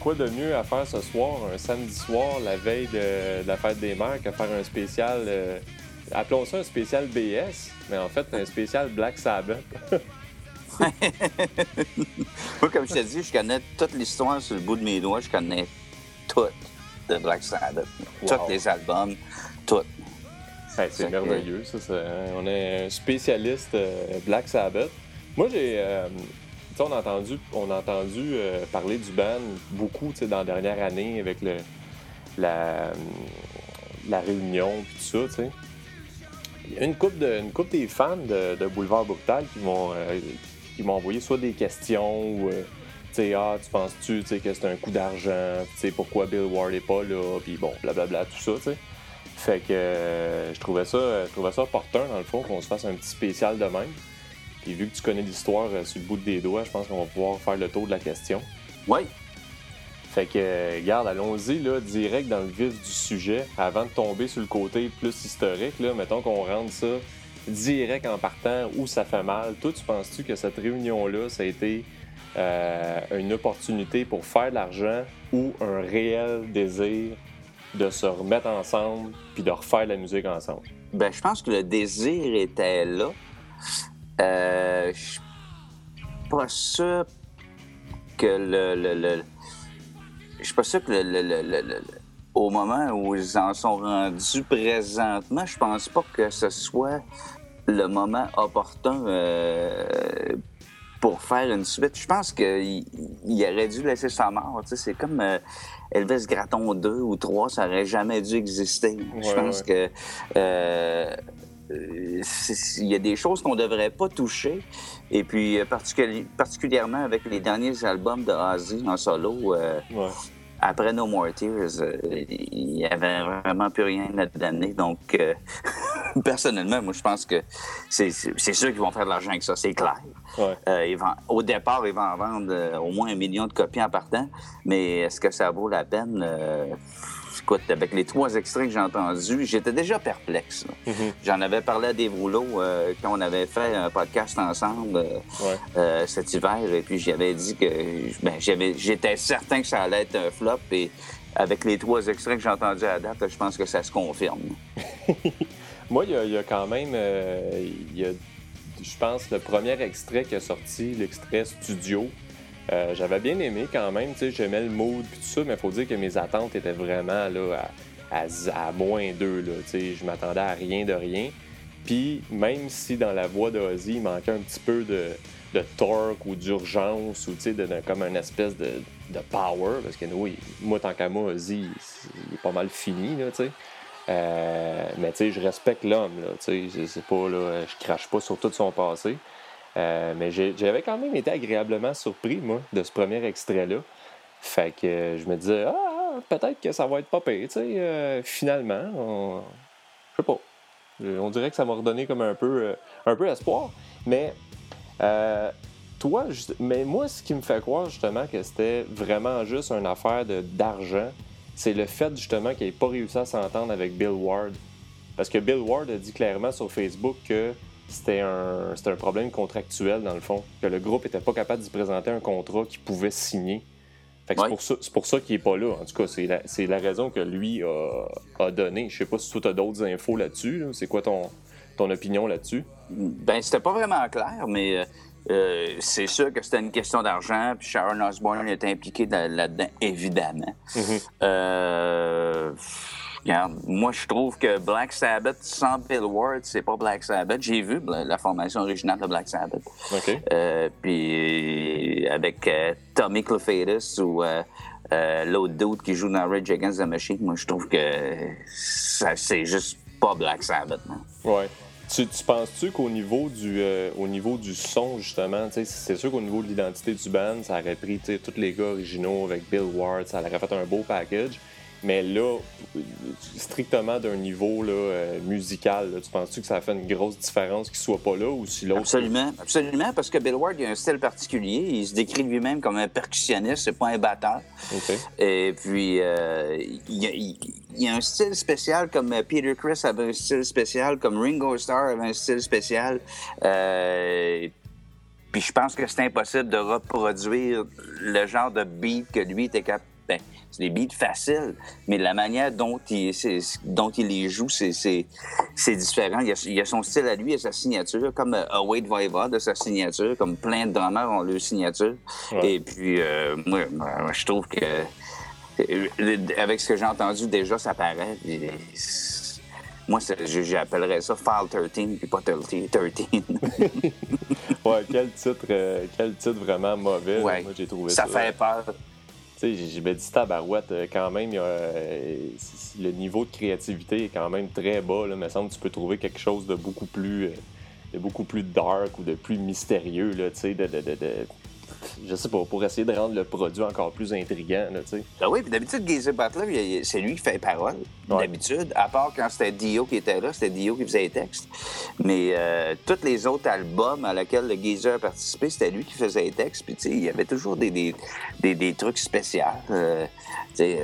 quoi, de mieux à faire ce soir, un samedi soir, la veille de, de la fête des mères, qu'à faire un spécial, euh, appelons ça un spécial BS, mais en fait, un spécial Black Sabbath. Moi, comme je te dis, je connais toute l'histoire sur le bout de mes doigts. Je connais tout de Black Sabbath. Wow. Tous les albums, tout. Hey, c'est que- merveilleux, ça. hein, on est un spécialiste euh, Black Sabbath. Moi, j'ai. euh, on a entendu, on a entendu euh, parler du band beaucoup dans la dernière année avec le, la, la réunion et tout ça. Il y a une couple, des fans de, de Boulevard Brutal qui m'ont euh, envoyé soit des questions ou. euh, ah, tu penses-tu que c'est un coup d'argent? Pourquoi Bill Ward est pas là? Puis bon, blablabla, tout ça. Fait que euh, je trouvais ça je trouvais ça opportun, dans le fond, qu'on se fasse un petit spécial de même. Puis vu que tu connais l'histoire euh, sur le bout des doigts, je pense qu'on va pouvoir faire le tour de la question. Oui, Fait que, euh, regarde, allons-y, là, direct dans le vif du sujet, avant de tomber sur le côté plus historique, là, mettons qu'on rentre ça direct en partant où ça fait mal. Toi, tu penses-tu que cette réunion-là, ça a été euh, une opportunité pour faire de l'argent ou un réel désir de se remettre ensemble puis de refaire la musique ensemble? ben, je pense que le désir était là. Euh, je suis pas sûr que le. le- le- je suis pas sûr que le, au moment où ils en sont rendus présentement, je pense pas que ce soit le moment opportun euh, pour faire une suite. Je pense qu'il il aurait dû laisser sa mort. C'est comme euh, Elvis Gratton 2 ou 3, ça aurait jamais dû exister. je pense ouais. que euh, il y a des choses qu'on devrait pas toucher. Et puis, euh, particuli- particulièrement avec les derniers albums de Ozzy en solo, euh, Ouais. Après No More Tears, euh, il y avait vraiment plus rien à donner. Donc, euh, personnellement, moi, je pense que c'est sûr qu'ils vont faire de l'argent avec ça, c'est clair. Ouais. Euh, ils vont- au départ, ils vont en vendre euh, au moins un million de copies en partant, mais est-ce que ça vaut la peine? Écoute, avec les trois extraits que j'ai entendus, j'étais déjà perplexe. Mhm. J'en avais parlé à des rouleaux euh, quand on avait fait un podcast ensemble euh, Ouais. euh, cet hiver, et puis j'avais dit que ben, j'étais certain que ça allait être un flop, et avec les trois extraits que j'ai entendus à date, je pense que ça se confirme. Moi, il y, a- quand même, euh, je pense, le premier extrait qui a sorti, l'extrait studio. euh, J'avais bien aimé quand même, tu sais, j'aimais le mood puis tout ça, mais il faut dire que mes attentes étaient vraiment là, à, moins deux, tu sais, je m'attendais à rien de rien. Puis même si dans la voix d'Ozzy, il manquait un petit peu de, de torque ou d'urgence ou de, de- comme une espèce de, de power, parce que oui, moi, tant qu'à moi, il, est pas mal fini, là, tu sais. Euh, mais tu sais, je respecte l'homme, là, tu sais, sais pas, là, je crache pas sur tout son passé. Euh, mais j'avais quand même été agréablement surpris, moi, de ce premier extrait-là. Fait que euh, je me disais, ah, ah, peut-être que ça va être pas tu sais, finalement, on... je sais pas. On dirait que ça m'a redonné comme un peu, un peu espoir. Mais toi, juste- mais moi, ce qui me fait croire justement que c'était vraiment juste une affaire d'argent, c'est le fait justement qu'il n'ait pas réussi à s'entendre avec Bill Ward. Parce que Bill Ward a dit clairement sur Facebook que c'était un, c'était un problème contractuel dans le fond, que le groupe n'était pas capable d'y présenter un contrat qu'il pouvait signer. Ouais. c'est pour ça, c'est pour ça qu'il n'est pas là. En tout cas, c'est la, la raison que lui a, a donnée. Je sais pas si tu as d'autres infos là-dessus. là. C'est quoi ton, ton opinion là-dessus? Ben, c'était pas vraiment clair, mais euh, c'est sûr que c'était une question d'argent, puis Sharon Osbourne était impliquée dans- là-dedans, évidemment. Euh, regarde, moi, je trouve que Black Sabbath sans Bill Ward, c'est pas Black Sabbath. J'ai vu la, formation originale de Black Sabbath. Euh, puis avec Tommy Clufadis ou l'autre dude qui joue dans Rage Against the Machine, moi, je trouve que c'est juste pas Black Sabbath. non. Ouais. Tu, tu penses-tu qu'au niveau du euh, au niveau du son, justement, c'est sûr qu'au niveau de l'identité du band, ça aurait pris tous les gars originaux avec Bill Ward, ça aurait fait un beau package. Mais là, strictement d'un niveau là, euh, musical, là, tu penses-tu que ça a fait une grosse différence qu'il soit pas là ou si l'autre. Absolument, absolument, parce que Bill Ward, il a un style particulier. Il se décrit lui-même comme un percussionniste, c'est pas un batteur. Et puis, euh, il, y a, il- il y a un style spécial, comme euh, Peter Chris avait un style spécial, comme Ringo Starr avait un style spécial. Euh, Puis je pense que c'est impossible de reproduire le genre de beat que lui était capable. Ben, c'est des beats faciles, mais la manière dont il, dont il les joue, c'est différent. Il a, a, son style à lui, il a sa signature, comme euh, Wade Viva de sa signature, comme plein de drummers ont leur signature. Et puis, euh, moi, je trouve que, euh, avec ce que j'ai entendu déjà, ça paraît. Moi, j'appellerais ça File 13 puis pas 13. ouais, quel titre, euh, quel titre vraiment mauvais. Moi, j'ai trouvé ça. Ça fait peur. Tu sais, j'ai dit tabarouette, euh, quand même, euh, le niveau de créativité est quand même très bas. Là. Il me semble que tu peux trouver quelque chose de beaucoup plus, de beaucoup plus dark ou de plus mystérieux, là, tu sais, de, de, de, je sais pas, pour essayer de rendre le produit encore plus intriguant, tu sais. Ah oui, puis d'habitude, Gazer Butler, c'est lui qui fait les paroles, d'habitude, à part quand c'était Dio qui était là, c'était Dio qui faisait les textes. Mais euh, tous les autres albums à lesquels le Gazer a participé, c'était lui qui faisait les textes, puis tu sais, il y avait toujours des, des, des, trucs spéciaux. Euh,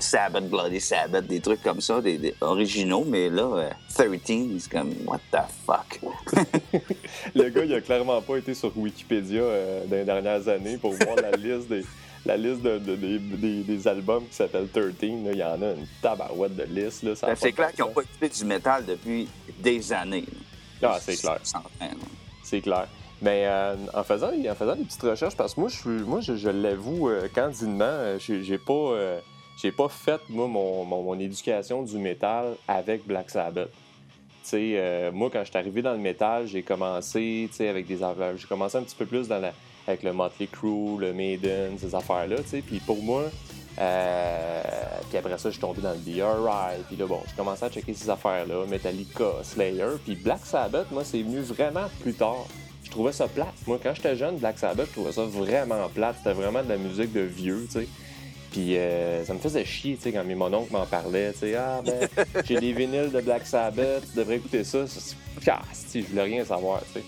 Sabbath, Bloody Sabbath, des trucs comme ça, des, originaux, mais là, 13, euh, c'est comme, what the fuck? le gars, il a clairement pas été sur Wikipédia euh, dans les dernières années pour voir la liste des, la liste de, des, des, albums qui s'appellent 13. Il y en a une tabarouette de listes. Ben, c'est clair qu'ils n'ont pas écouté du métal depuis des années. Ah, c'est clair. C'est clair. Mais euh, en, faisant, en faisant des petites recherches, parce que moi, je, moi, je, l'avoue candidement, j'ai pas pas fait, moi, mon, mon, éducation du métal avec Black Sabbath. euh, moi, quand je suis arrivé dans le métal, j'ai commencé avec des J'ai commencé un petit peu plus dans la, avec le Motley Crue, le Maiden, ces affaires-là. Puis pour moi, euh, puis après ça, je suis tombé dans le BRI. Puis là, bon, j'ai commencé à checker ces affaires-là, Metallica, Slayer. Puis Black Sabbath, moi, c'est venu vraiment plus tard. Je trouvais ça plate. Moi, quand j'étais jeune, Black Sabbath, je trouvais ça vraiment plate. C'était vraiment de la musique de vieux, tu sais. Puis euh, ça me faisait chier, tu sais, quand mes mononcles m'en parlaient, tu sais, ah ben, j'ai des vinyles de Black Sabbath, tu devrais écouter ça. Ah, je voulais rien savoir, tu sais.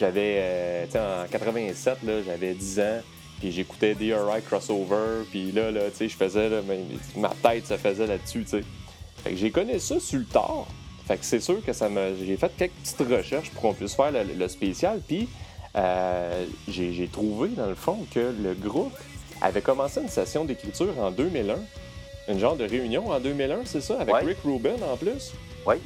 J'avais, euh, tu sais, en 87, là, j'avais 10 ans, puis j'écoutais DRI Crossover, puis là, là, tu sais, je faisais, là, ma tête se faisait là-dessus, tu sais. Fait que j'ai connu ça sur le tard. Fait que c'est sûr que ça m'a... J'ai fait quelques petites recherches pour qu'on puisse faire le, spécial, puis euh, j'ai trouvé, dans le fond, que le groupe avait commencé une session d'écriture en 2001. Une genre de réunion en 2001, c'est ça? Avec Rick Rubin en plus? Oui.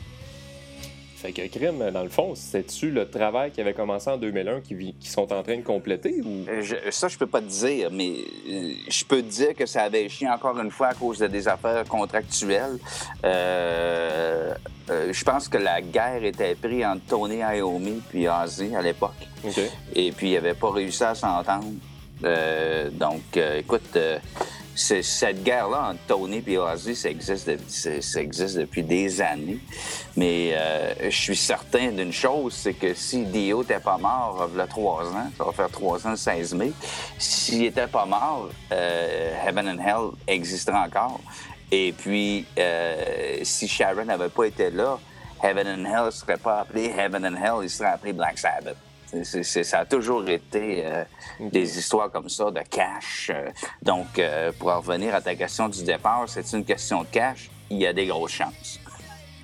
Fait que Crime, dans le fond, c'est-tu le travail qui avait commencé en 2001 qui, qui sont en train de compléter ou... Euh, ça, je peux pas te dire, mais euh, je peux te dire que ça avait chié encore une fois à cause de des affaires contractuelles. Euh, je pense que la guerre était prise entre Tony Iommi puis Ozzy à l'époque. Et puis, il avait pas réussi à s'entendre. Euh, donc, écoute, cette guerre-là entre Tony et Ozzy, ça existe, ça existe depuis des années. Mais je suis certain d'une chose, c'est que si Dio n'était pas mort il y a trois ans, ça va faire trois ans le 16 mai, s'il n'était pas mort, Heaven and Hell existerait encore. Et puis, si Sharon n'avait pas été là, Heaven and Hell ne serait pas appelé Heaven and Hell, il serait appelé Black Sabbath ça a toujours été euh, des histoires comme ça de cash. Euh. donc, euh, pour revenir à ta question du départ, c'est une question de cash. Il y a des grosses chances.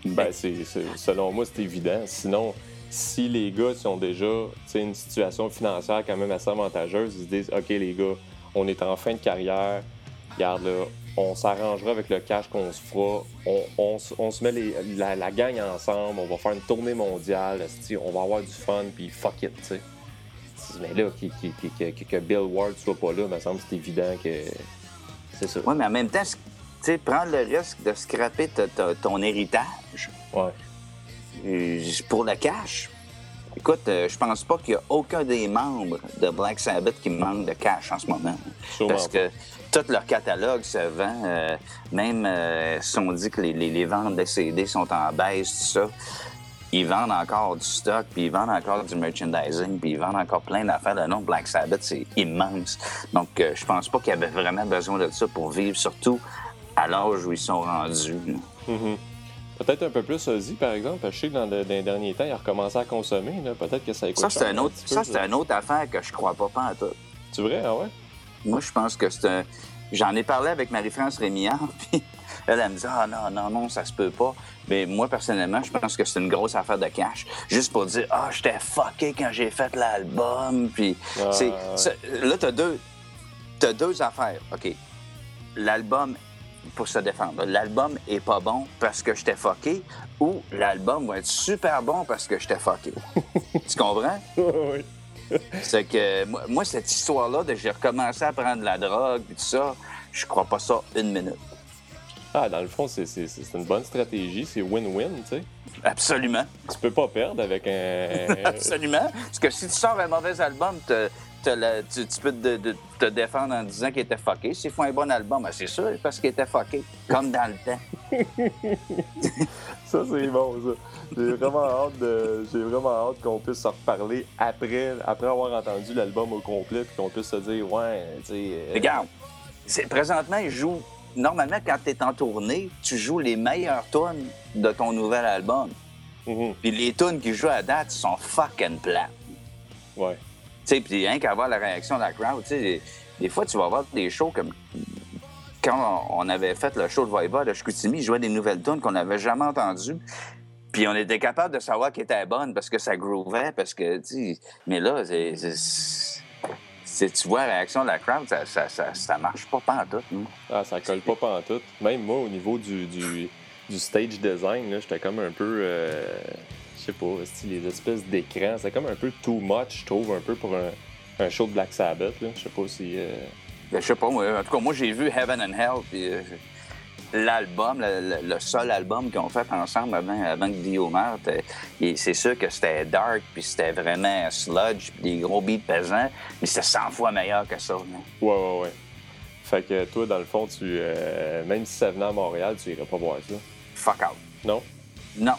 Ben, selon moi, c'est évident. Sinon, si les gars sont déjà une situation financière quand même assez avantageuse, ils se disent OK, les gars, on est en fin de carrière, regarde là, on s'arrangera avec le cash qu'on se fera. On, se met la, gang ensemble, on va faire une tournée mondiale, on va avoir du fun, puis fuck it, tu sais. Mais là, que, Bill Ward soit pas là, me semble c'est évident que c'est ça. Oui, mais en même temps, tu sais, prendre le risque de scraper ton héritage. Ouais. Euh, pour le cash. Écoute, euh, je pense pas qu'il y a aucun des membres de Black Sabbath qui manque de cash en ce moment. Parce que tout leur catalogue se vend. Euh, même euh, si on dit que les, ventes de CD sont en baisse, tout ça, ils vendent encore du stock, puis ils vendent encore du merchandising, puis ils vendent encore plein d'affaires. Le nom Black Sabbath, c'est immense. Donc, euh, je pense pas qu'ils avaient vraiment besoin de ça pour vivre, surtout à l'âge où ils sont rendus. Peut-être un peu plus Ozzy, par exemple. Je sais que dans, les derniers temps, il a recommencé à consommer. Peut-être que ça écoute Ça, c'est un autre, ça, c'est une autre affaire que je crois pas, pas à tout. Tu vrai? Ah ouais? Moi, je pense que c'est un. J'en ai parlé avec Marie-France Rémillard, puis Elle, elle me dit Ah non, non, non, ça se peut pas. Mais moi, personnellement, je pense que c'est une grosse affaire de cash. Juste pour dire Ah, j'étais fucké quand j'ai fait l'album. Puis, c'est, là, t'as deux, t'as deux affaires. OK? L'album pour se défendre. L'album est pas bon parce que j'étais fucké ou l'album va être super bon parce que j'étais fucké. tu comprends? oui. C'est que moi, cette histoire-là de j'ai recommencé à prendre de la drogue et tout ça, je crois pas ça une minute. Ah, dans le fond, c'est une bonne stratégie, c'est win-win, tu sais. Absolument. Tu peux pas perdre avec un. Absolument. Parce que si tu sors un mauvais album, tu, peux te, défendre en disant qu'il était fucké. S'il faut un bon album, ben, c'est sûr, parce qu'il était fucké, comme dans le temps. ça, c'est bon, ça. J'ai vraiment hâte de, j'ai vraiment hâte qu'on puisse se reparler après, après avoir entendu l'album au complet, puis qu'on puisse se dire, ouais, tu sais. Euh, Regarde, c'est, présentement, il joue. Normalement, quand tu es en tournée, tu joues les meilleures tunes de ton nouvel album. Mm-hmm. Puis les tunes qui jouent à date sont fucking plates. Ouais. Puis rien qu'à voir la réaction de la crowd, sais, des, fois, tu vas voir des shows comme quand on avait fait le show de Viva de Chicoutimi, ils jouaient des nouvelles tunes qu'on n'avait jamais entendues. Puis on était capable de savoir qu'elle était bonne parce que ça groovait, parce que, tu mais là, c'est, tu vois la réaction de la crowd, ça, ça, marche pas pantoute. tout. Ah, ça colle pas pantoute. Même moi, au niveau du, du, du stage design, j'étais comme un peu, euh, sais pas, les espèces d'écrans, c'est comme un peu too much, je trouve, un peu pour un, un show de Black Sabbath. Je sais pas si... Euh... Ben, je sais pas, moi. En tout cas, moi, j'ai vu Heaven and Hell, puis... Euh, l'album, le, seul album qu'ils ont fait ensemble avant, avant que Dio c'est sûr que c'était dark, puis c'était vraiment sludge, puis des gros beats pesants, mais c'était 100 fois meilleur que ça. Ouais, ouais, ouais. Fait que toi, dans le fond, tu, euh, même si ça venait à Montréal, tu irais pas voir ça? Fuck out. Non? Non.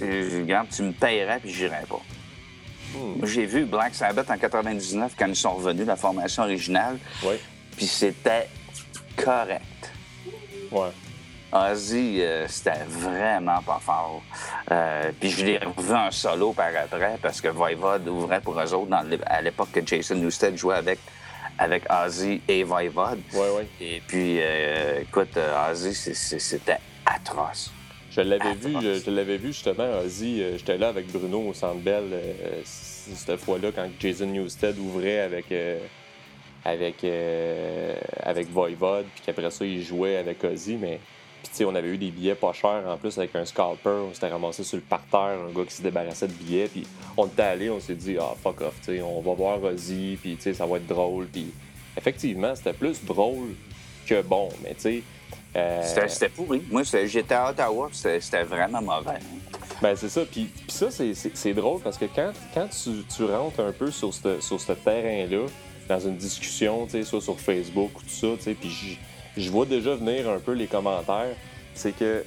Regarde, tu me paierais, puis j'irais pas. Hmm. J'ai vu Black Sabbath en 99 quand ils sont revenus, la formation originale. Oui. Puis c'était correct. Ouais. Ozzy, euh, c'était vraiment pas fort. Euh, puis je l'ai revu en solo par après parce que Voivod ouvrait pour eux autres à l'époque que Jason Newsted jouait avec, avec Ozzy et Voivod. Ouais, ouais. Et puis, euh, écoute, Ozzy, c'était atroce. Je l'avais vu, je, l'avais vu justement, Ozzy. J'étais là avec Bruno au Centre Bell cette fois-là quand Jason Newsted ouvrait avec avec, euh, avec Voivod, puis qu'après ça, il jouait avec Ozzy, mais puis, tu sais, on avait eu des billets pas chers en plus avec un scalper. On s'était ramassé sur le parterre, un gars qui se débarrassait de billets. Puis, on était allé, on s'est dit, ah, fuck off, tu sais, on va voir Ozzy, puis, tu sais, ça va être drôle. Puis, effectivement, c'était plus drôle que bon, mais, tu sais. Euh... C'était pourri. Moi, j'étais à Ottawa, c'était vraiment mauvais. Ben, c'est ça. Puis, puis ça, c'est drôle parce que quand, quand tu, tu rentres un peu sur ce sur terrain-là, dans une discussion, soit sur Facebook ou tout ça, puis je vois déjà venir un peu les commentaires. C'est que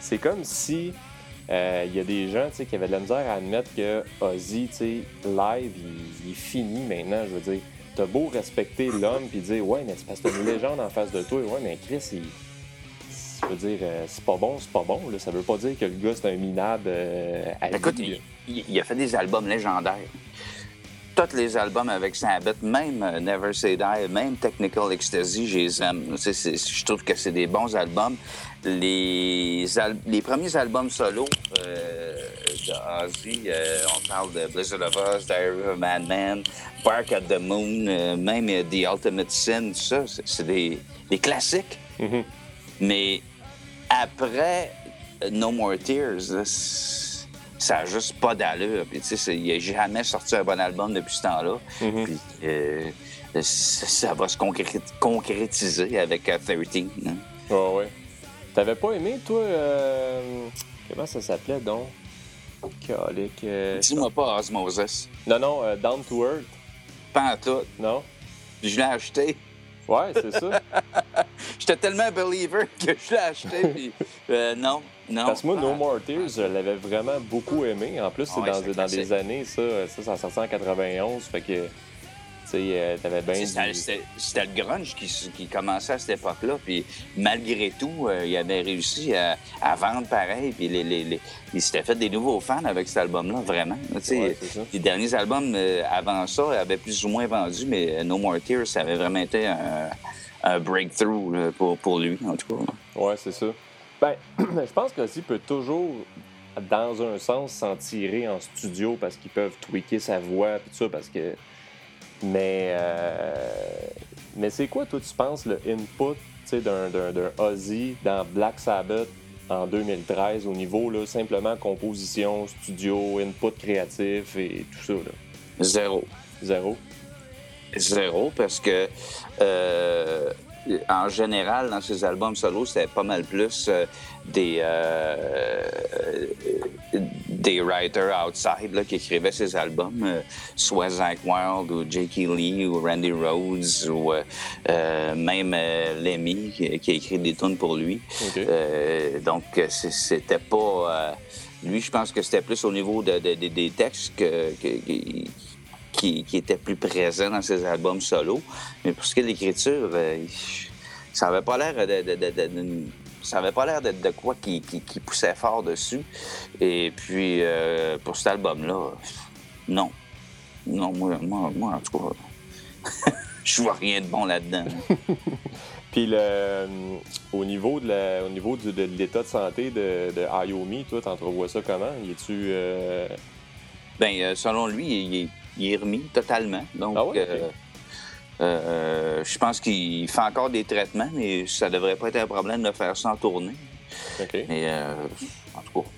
c'est comme si euh, il y a des gens qui avaient de la misère à admettre que Ozzy, live, il, est fini maintenant. Je veux dire, t'as beau respecter l'homme puis dire Ouais, mais c'est parce que t'as une légende en face de toi. Ouais, mais Chris, il. Veux dire, euh, c'est pas bon, c'est pas bon. Là. Ça veut pas dire que le gars, c'est un minable euh, Écoute, il, a fait des albums légendaires tous les albums avec Sabbath, même euh, Never Say Die, même Technical Ecstasy, je les aime. Je trouve que c'est des bons albums. Les, les premiers albums solo euh, de Ozzy, euh, on parle de Blizzard of Oz, Diary of a Madman, Bark at the Moon, même The Ultimate Sin, tout ça, c'est des, des, classiques. Mm-hmm. Mais après No More Tears, ça n'a juste pas d'allure. Puis, tu sais, il n'a jamais sorti un bon album depuis ce temps-là. Mm-hmm. Puis, euh, ça, va se concrétiser avec 13. Euh, hein. Ouais, ouais. T'avais pas aimé, toi, euh... comment ça s'appelait donc? Euh... Dis-moi pas Osmosis. Non, non, euh, Down to Earth. Pas en tout. Non? je l'ai acheté. Ouais, c'est ça. J'étais tellement believer que je l'ai acheté, puis non, parce que moi, No More Tears, je l'avais vraiment beaucoup aimé. En plus, c'est dans, dans des années, ça, ça, ça sorti en 91. Fait que, euh, t'avais bien. C'était le grunge qui, qui, commençait à cette époque-là. Puis malgré tout, euh, il avait réussi à, vendre pareil. Puis les, les, il s'était fait des nouveaux fans avec cet album-là, vraiment. les derniers albums euh, avant ça avaient plus ou moins vendu, mais No More Tears, ça avait vraiment été un, breakthrough pour, pour lui, en tout cas. Ouais, c'est ça. Ben, je pense que peut toujours dans un sens, s'en tirer en studio parce qu'ils peuvent tweaker sa voix et tout ça, parce que mais, euh, mais c'est quoi, toi, tu penses, le input d'un, d'un, Ozzy dans Black Sabbath en 2013 au niveau là, simplement composition, studio, input créatif et tout ça? Là? Zéro. Zéro? Zéro, parce que euh, en général, dans ses albums solo, c'était pas mal plus euh, des, euh, des writers outside qui écrivaient ses albums, euh, soit Zach Wild ou J.K. Lee ou Randy Rhodes ou même Lemmy qui, a écrit des tunes pour lui. donc, c'était pas... lui, je pense que c'était plus au niveau des textes que, qui, était plus présent dans ses albums solo. Mais pour ce qui est de l'écriture, euh, ça avait pas l'air de, ça avait pas l'air d'être de quoi qui, poussait fort dessus. Et puis, euh, pour cet album-là, non. Non, moi, moi, en tout cas, je vois rien de bon là-dedans. Puis le, au niveau de au niveau de l'état de santé de, de Ayomi, toi, t'entrevois ça comment? Y es-tu... Euh... Ben, selon lui, il est il est remis totalement. Donc, ah euh, euh, je pense qu'il fait encore des traitements, mais ça devrait pas être un problème de faire ça en tournée. Mais euh, en tout cas,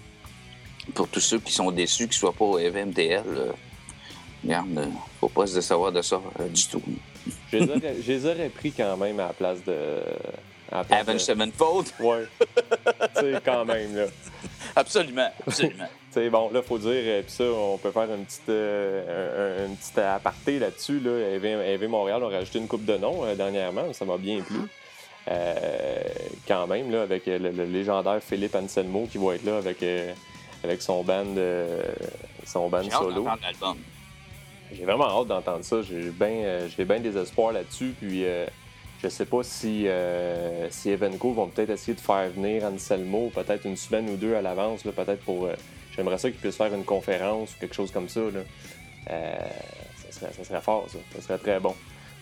pour tous ceux qui sont déçus qu'ils ne soient pas au EVMTL, regarde, il ne faut pas se savoir de ça du tout. Je les, aurais, pris quand même à la place de. À Evan Sevenfold? Oui. tu sais, quand même, là. Absolument, absolument. sais, bon, là, il faut dire, euh, puis ça, on peut faire une petite, euh, une petite aparté là-dessus. Là. EV, Montréal a rajouté une coupe de nom euh, dernièrement, ça m'a bien plu. quand même, là, avec le, légendaire Philippe Anselmo qui va être là avec, avec son band, son band solo. J'ai vraiment hâte d'entendre ça. J'ai bien, j'ai bien des espoirs là-dessus. Puis je sais pas si, si Evenco vont peut-être essayer de faire venir Anselmo peut-être une semaine ou deux à l'avance, peut-être pour J'aimerais ça qu'il puisse faire une conférence ou quelque chose comme ça. Là. Euh, ça, serait, fort, ça. Ça serait très bon.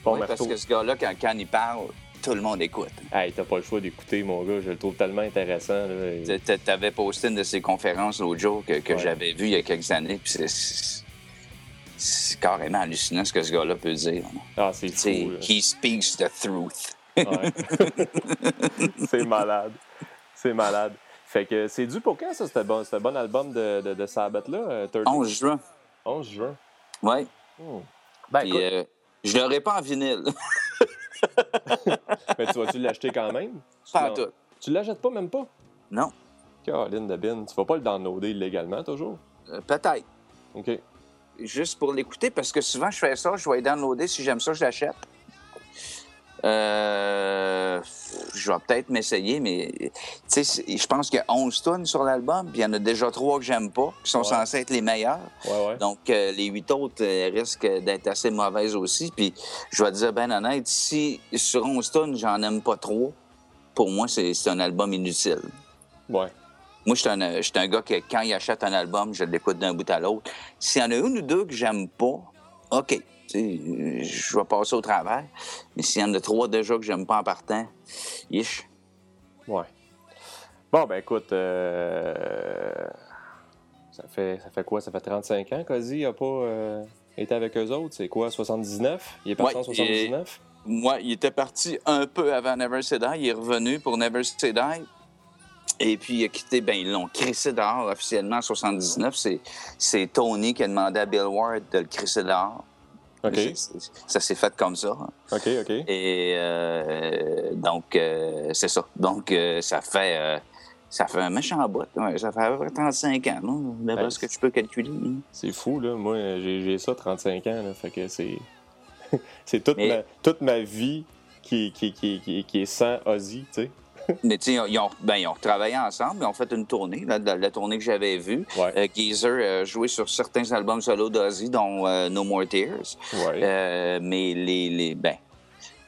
bon oui, parce que ce gars-là, quand, quand, il parle, tout le monde écoute. Hey, t'as pas le choix d'écouter, mon gars. Je le trouve tellement intéressant. T'avais posté une de ses conférences l'autre jour que, que j'avais vu il y a quelques années. Puis c'est carrément hallucinant ce que ce gars-là peut dire. Ah, c'est fou. He speaks the truth. c'est malade. C'est malade. Fait que c'est dû pour quand, ça, ce bon, bon album de, de, de Sabbath-là? 11 euh, juin. 11 juin. Oui. Hmm. Ben, écoute... euh, je l'aurais pas en vinyle. Mais tu vas-tu l'acheter quand même? Pas tout. Tu l'achètes pas, même pas? Non. Caroline de Bin, tu vas pas le downloader illégalement, toujours? Euh, peut-être. OK. Juste pour l'écouter, parce que souvent, je fais ça, je vais le downloader. Si j'aime ça, je l'achète. Euh, je vais peut-être m'essayer, mais je pense qu'il y a 11 tonnes sur l'album, puis il y en a déjà trois que j'aime pas, qui sont censés être les meilleurs. Donc, euh, les huit autres euh, risquent d'être assez mauvaises aussi. Puis, je vais te dire, ben honnête, si sur 11 tonnes, j'en aime pas trop, pour moi, c'est un album inutile. Ouais. Moi, je suis un, un, gars qui, quand il achète un album, je l'écoute d'un bout à l'autre. S'il y en a une ou deux que j'aime pas, OK je vais passer au travers. Mais s'il y en a trois déjà que j'aime pas en partant, yish. Ouais. Bon, ben écoute, euh, ça, fait, ça fait quoi? Ça fait 35 ans qu'Ozzy n'a pas euh, été avec eux autres. C'est quoi, 79? Il est parti en 79? Moi, il était parti un peu avant Never Say Die. Il est revenu pour Never Say Die. Et puis, il a quitté, ben, ils l'ont crissé dehors officiellement en 79. C'est Tony qui a demandé à Bill Ward de le crisser dehors. Ça s'est fait comme ça. OK, OK. Et euh, donc, euh, c'est ça. Donc, euh, ça fait ça fait un méchant bout. ça fait à peu près 35 ans, non? D'après ce que tu peux calculer. C'est fou, là. Moi, j'ai ça 35 ans, là. Fait que c'est... c'est toute, ma, toute ma vie qui, qui, qui, qui, est sans Ozzy, tu sais. mais tu sais, ils ont, ben, ils ont travaillé ensemble, ils ont fait une tournée, la, la, tournée que j'avais vue. Ouais. Euh, Geezer a joué sur certains albums solo d'Ozzy, dont euh, No More Tears. Ouais. Euh, mais les, les, ben,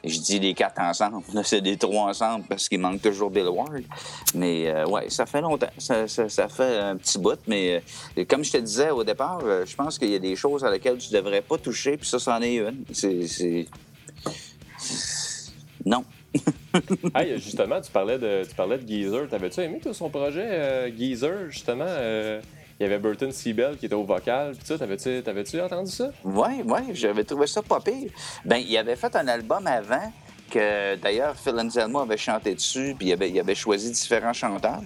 je dis les quatre ensemble. C'est des trois ensemble parce qu'il manque toujours Bill Ward. Mais euh, ouais, ça fait longtemps. Ça, ça, ça fait un petit bout. Mais euh, comme je te disais au départ, euh, je pense qu'il y a des choses à lesquelles tu devrais pas toucher. Puis ça, c'en est une. C'est- Non. Hey, justement, tu parlais de, tu parlais de Geezer. T'avais-tu aimé toi, son projet, euh, Geezer, justement? euh, il y avait Burton Seabell qui était au vocal. Puis ça, t'avais-tu, t'avais-tu entendu ça? Oui, oui, j'avais trouvé ça pas pire. Ben, il avait fait un album avant que d'ailleurs Phil Anselmo avait chanté dessus, puis il avait, il avait choisi différents chanteurs.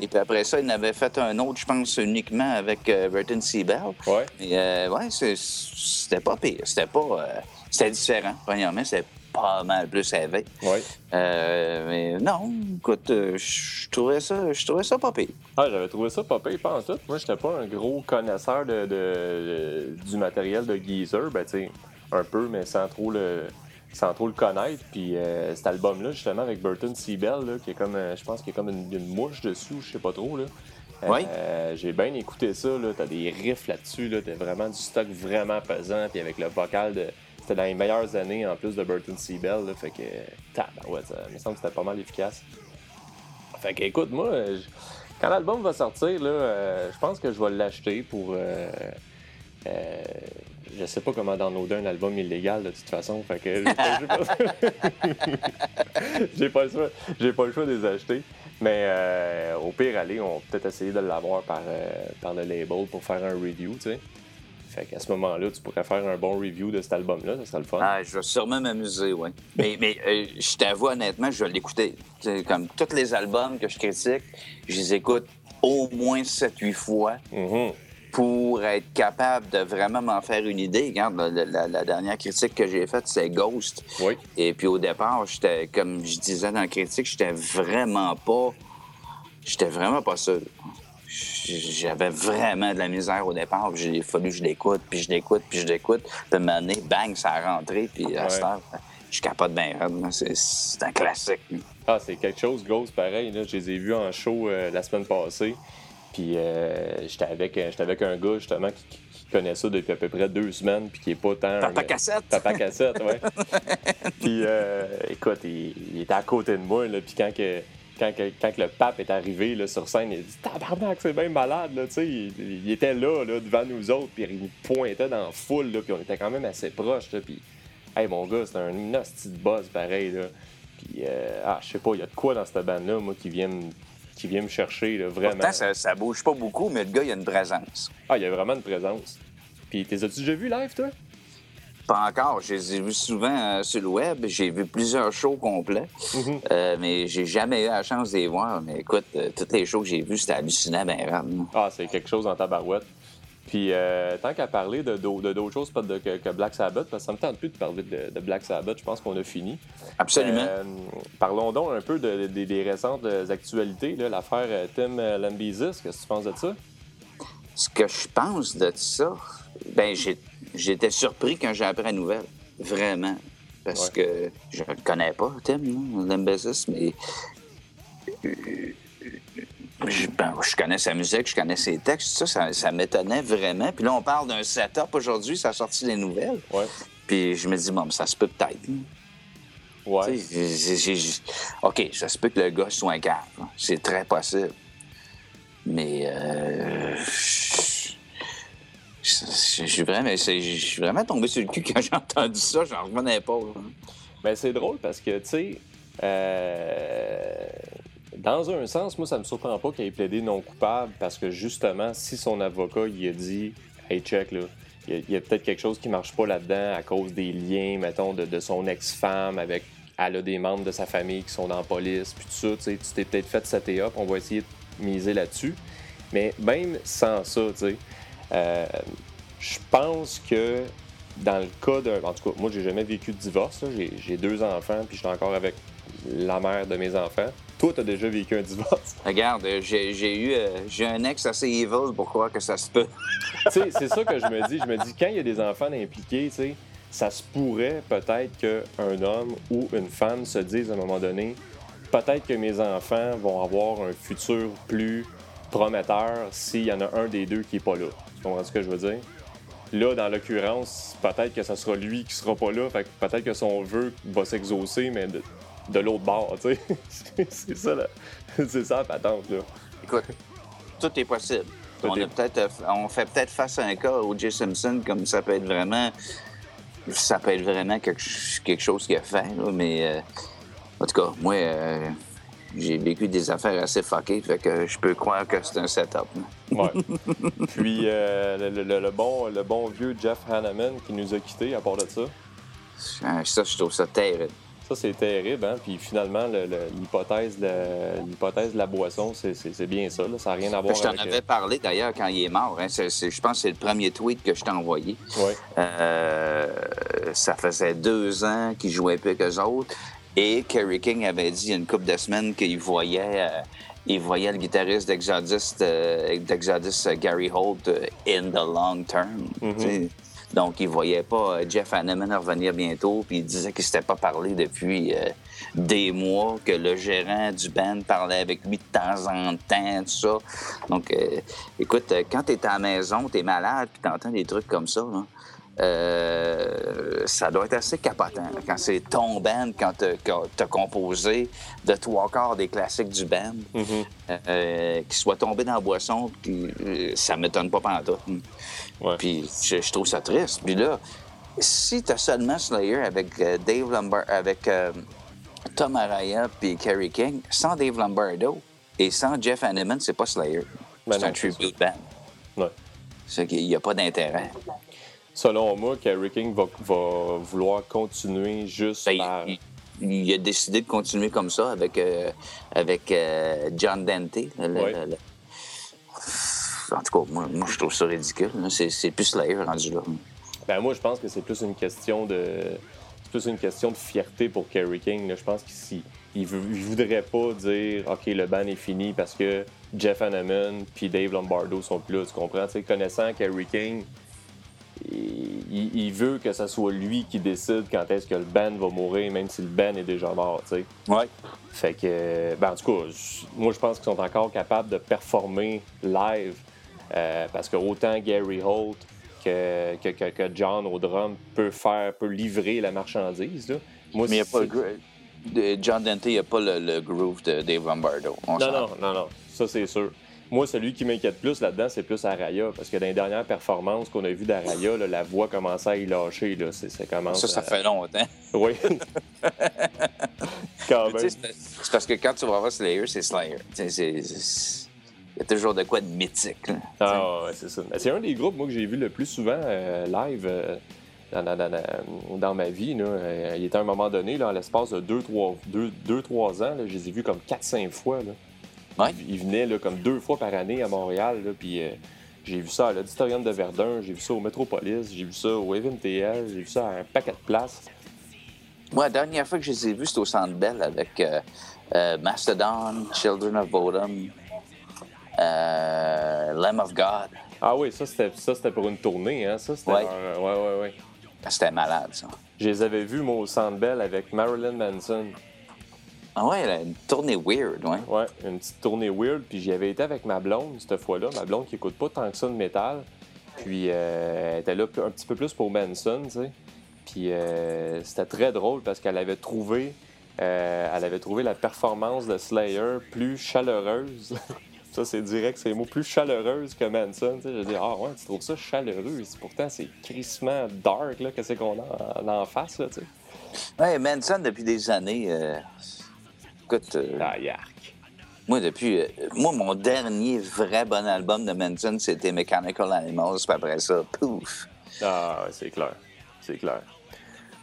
Et puis après ça, il en avait fait un autre, je pense, uniquement avec euh, Burton Seabell. Ouais. Euh, ouais, c'était pas pire. C'était pas. c'était différent. Premièrement, c'était pas mal plus élevé. Ouais. Euh, mais non, écoute, euh, je trouvais ça, je trouvais ça pas pire. Ah, j'avais trouvé ça pas pire, pas en tout. Moi, j'étais pas un gros connaisseur de, de- de- du matériel de Geezer. Ben, tu un peu, mais sans trop le, sans trop le connaître. Puis euh, cet album-là, justement, avec Burton Seabell, là, qui est comme, euh, je pense qu'il y a comme une, une mouche dessus, je sais pas trop, là. Oui. J'ai bien écouté ça, là. T'as des riffs là-dessus, là. T'as vraiment du stock vraiment pesant. Puis avec le vocal de. C'était dans les meilleures années, en plus de Burton Seabell. Fait que. ouais, ça me semble que c'était pas mal efficace. Fait que, écoute, moi, quand l'album va sortir, euh, je pense que je vais l'acheter pour. euh, euh, je sais pas comment downloader un album illégal de toute façon. Fait que j'ai pas, le choix. J'ai pas le choix de les acheter. Mais euh, au pire, aller, on va peut-être essayer de l'avoir par, euh, par le label pour faire un review, tu sais. Fait qu'à ce moment-là, tu pourrais faire un bon review de cet album-là, ça serait le fun. Ah, je vais sûrement m'amuser, oui. Mais, mais euh, je t'avoue, honnêtement, je vais l'écouter. Comme tous les albums que je critique, je les écoute au moins 7-8 fois Mhm. pour être capable de vraiment m'en faire une idée. Regarde, la, la- la dernière critique que j'ai faite, c'est Ghost. Oui. Et puis au départ, j'étais, comme je disais dans la critique, j'étais vraiment pas. J'étais vraiment pas sûr. J'avais vraiment de la misère au départ. puis Il a fallu que je l'écoute, puis je l'écoute, puis je l'écoute. Puis à un moment donné, bang, ça a rentré. Puis à Ouais. cette heure, je capote bien. C'est, c'est un classique. Ah, c'est quelque chose, Ghost, pareil. Là. Je les ai vus en show euh, la semaine passée. Puis euh, j'étais avec, euh, avec un gars, justement, qui, qui- connaît ça depuis à peu près deux semaines, puis qui est pas tant... Papa un- cassette. Papa cassette, ouais. puis euh, écoute, il, il était à côté de moi, là, puis quand, que, quand, le pape est arrivé là, sur scène, il a dit « Tabarnak, c'est bien malade, là, tu sais. Il, il était là, là, devant nous autres, puis il nous pointait dans la foule, là, puis on était quand même assez proches, là, puis... Hey, mon gars, c'est un hostie de boss, pareil, là. Puis, euh, ah, je sais pas, il y a de quoi dans cette bande-là, moi, qui vient me, qui vient me chercher, là, vraiment. Pourtant, ça, ça bouge pas beaucoup, mais le gars, il a une présence. Ah, il y a vraiment une présence. Puis, t'es as-tu déjà vu live, toi? Pas encore. Je les ai vus souvent euh, sur le web. J'ai vu plusieurs shows complets, Mhm. Euh, mais j'ai jamais eu la chance de les voir. Mais écoute, euh, toutes les shows que j'ai vus, c'était hallucinant, ben rare. Ah, c'est quelque chose en tabarouette. Puis, euh, tant qu'à parler de, d'au- de d'autres choses pas de- que, que Black Sabbath, parce que ça me tente plus de parler de, de Black Sabbath, je pense qu'on a fini. Absolument. Euh, parlons donc un peu de- de- des récentes actualités, l'affaire Tim Lambesis. Qu'est-ce que tu penses de ça? Ce que je pense de ça, ben j'ai- j'étais surpris quand j'ai appris la nouvelle. Vraiment. Parce Ouais. que je ne le connais pas, Tim, là, Lambesis, mais. euh, Je, ben, je connais sa musique, je connais ses textes, ça, ça, ça m'étonnait vraiment. Puis là, on parle d'un setup aujourd'hui, ça a sorti les nouvelles. Ouais. Puis je me dis, bon, ça se peut peut-être. hein. Ouais. OK, ça se peut que le gars soit un cave. hein. C'est très possible. Mais euh, je je- suis vraiment, vraiment tombé sur le cul quand j'ai entendu ça. J'en revenais pas. là. Ben, c'est drôle parce que, tu sais, euh, dans un sens, moi, ça me surprend pas qu'il ait plaidé non coupable parce que, justement, si son avocat, il a dit, hey, check, là, il y a, peut-être quelque chose qui marche pas là-dedans à cause des liens, mettons, de, son ex-femme avec. Elle a des membres de sa famille qui sont dans la police, puis tout ça, tu sais, tu t'es peut-être fait setter up, on va essayer de miser là-dessus. Mais même sans ça, tu sais, euh, je pense que dans le cas d'un. En tout cas, moi, j'ai jamais vécu de divorce. J'ai deux enfants, puis je suis encore avec la mère de mes enfants. Toi, t'as déjà vécu un divorce? Regarde, euh, j'ai eu euh, j'ai un ex assez evil pour croire que ça se peut. Tu sais, c'est ça que je me dis. Je me dis, quand il y a des enfants impliqués, tu sais, ça se pourrait peut-être qu'un homme ou une femme se dise à un moment donné peut-être que mes enfants vont avoir un futur plus prometteur s'il y en a un des deux qui est pas là. Tu comprends ce que je veux dire? Là, dans l'occurrence, peut-être que ce sera lui qui sera pas là. Fait peut-être que son vœu va s'exaucer, mais de, l'autre bord, tu sais. c'est ça, là. C'est ça la patente, là. Écoute, tout est possible. on, on fait peut-être face à un cas au J. Simpson, comme ça peut être vraiment. Ça peut être vraiment quelque, chose qu'il a fait, là, mais. Euh, en tout cas, moi. Euh, j'ai vécu des affaires assez fuckées, fait que je peux croire que c'est un setup. Ouais. Puis euh, le, bon, le bon vieux Jeff Hanneman qui nous a quittés à part de ça. Ça, je trouve ça terrible. Ça, c'est terrible, hein? Puis finalement, l'hypothèse de, la boisson, c'est bien ça. Ça n'a rien à voir avec... Je t'en avais euh, parlé d'ailleurs quand il est mort. Hein? je pense que c'est le premier tweet que je t'ai envoyé. Oui. Euh, ça faisait deux ans qu'il jouait plus qu'eux autres. Et Kerry King avait dit il y a une couple de semaines qu'il voyait, euh, il voyait le guitariste d'Exodus, euh, euh, Gary Holt, in the long term. Mm-hmm. Donc, il voyait pas Jeff Hanneman revenir bientôt, puis il disait qu'il s'était pas parlé depuis des mois, que le gérant du band parlait avec lui de temps en temps, tout ça. Donc, écoute, quand tu es à la maison, tu es malade, puis tu entends des trucs comme ça, là, euh, ça doit être assez capotant quand c'est ton band, quand tu as, composé de trois quarts des classiques du band, euh, qui soit tombé dans la boisson, puis euh, ça m'étonne pas pendant tout. Puis je, trouve ça triste. Puis là, si tu as seulement Slayer avec Dave Lombardo, avec Tom Araya puis Kerry King, sans Dave Lombardo et sans Jeff Hanneman, c'est pas Slayer. Ben c'est un tribute band. Ouais. C'est qu'il n'y a pas d'intérêt selon moi, Kerry King va, vouloir continuer juste ben, il, a décidé de continuer comme ça avec, euh, avec euh, John Dante. En tout cas, moi, je trouve ça ridicule. C'est plus Slayer rendu là. Ben, moi, je pense que c'est plus une question de plus une question de fierté pour Kerry King. Je pense qu'il il, voudrait pas dire OK, le ban est fini parce que Jeff Hanneman puis Dave Lombardo sont plus là. Tu comprends? connaissant Kerry King, il, veut que ce soit lui qui décide quand est-ce que le band va mourir, même si le band est déjà mort, tu sais. Ouais. Fait que, ben, en tout cas, moi, je pense qu'ils sont encore capables de performer live. Euh, parce que autant Gary Holt que, que, John au drum peut faire, peut livrer la marchandise. Là. Moi, Mais il n'y a pas le John Dante, il n'y a pas le, groove de Dave Lombardo. non, non, non, non. Ça, c'est sûr. Moi, celui qui m'inquiète plus là-dedans, c'est plus Araya. Parce que dans les dernières performances qu'on a vues d'Araya, la voix commençait à y lâcher. Là. ça, ça fait longtemps. Oui. Quand même. C'est parce que quand tu vas voir Slayer, c'est Slayer. Il y a toujours de quoi de mythique. ah, ouais, c'est ça. C'est un des groupes, moi, que j'ai vu le plus souvent euh, live. Euh, dans, ma vie. Là. Euh, il était à un moment donné, là, l'espace de 2-3 ans, là, je les ai vus comme 4-5 fois. Là. Il, venait là, comme deux fois par année à Montréal. puis euh, j'ai vu ça à l'Auditorium de Verdun, j'ai vu ça au Metropolis, j'ai vu ça au EvenTL, j'ai vu ça à un paquet de places. Moi, la dernière fois que je les ai vus, c'était au Centre Bell avec euh, euh, Mastodon, Children of Bodom, Lamb of God. Ah oui, ça c'était pour une tournée, hein? Ça, c'était. Ouais. ouais, ouais, ouais. C'était malade, ça. Je les avais vus, moi, au Centre Bell avec Marilyn Manson. Ah ouais, elle a une tournée weird, ouais. Ouais, une petite tournée weird. Puis j'y avais été avec ma blonde cette fois-là. Ma blonde qui écoute pas tant que ça de métal. Puis euh, elle était là un petit peu plus pour Benson, tu sais. Puis euh, c'était très drôle parce qu'elle avait trouvé euh, elle avait trouvé la performance de Slayer plus chaleureuse. ça, c'est direct, c'est le mot plus chaleureuse que Manson. Je dis, ah ouais, tu trouves ça chaleureux. Pourtant, c'est crissement dark, là, que c'est qu'on a en, face, là, tu sais. Ouais, Manson, depuis des années, écoute. Euh, moi, depuis. Euh, moi, mon dernier vrai bon album de Manson, c'était Mechanical Animals. Puis après ça, pouf. Ah, c'est clair. C'est clair.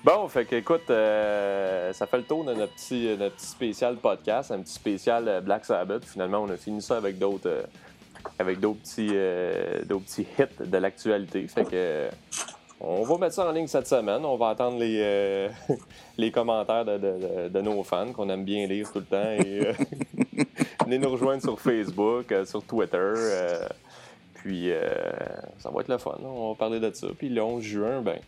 Bon, fait que, écoute, euh, ça fait le tour de notre petit, notre petit spécial podcast, un petit spécial Black Sabbath. Finalement, on a fini ça avec d'autres avec d'autres petits, d'autres petits hits de l'actualité. Fait que on va mettre ça en ligne cette semaine. On va attendre les, euh, les commentaires de, nos fans qu'on aime bien lire tout le temps. Et, euh, venez nous rejoindre sur Facebook, euh, sur Twitter. puis ça va être le fun. On va parler de ça. Puis le 11 juin, ben,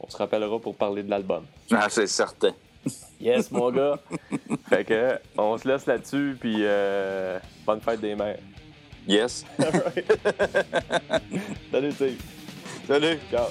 on se rappellera pour parler de l'album. Ah, c'est certain. Yes, mon gars. fait que, on se laisse là-dessus, puis bonne fête des mères. Yes. Salut, Steve. Salut. Ciao.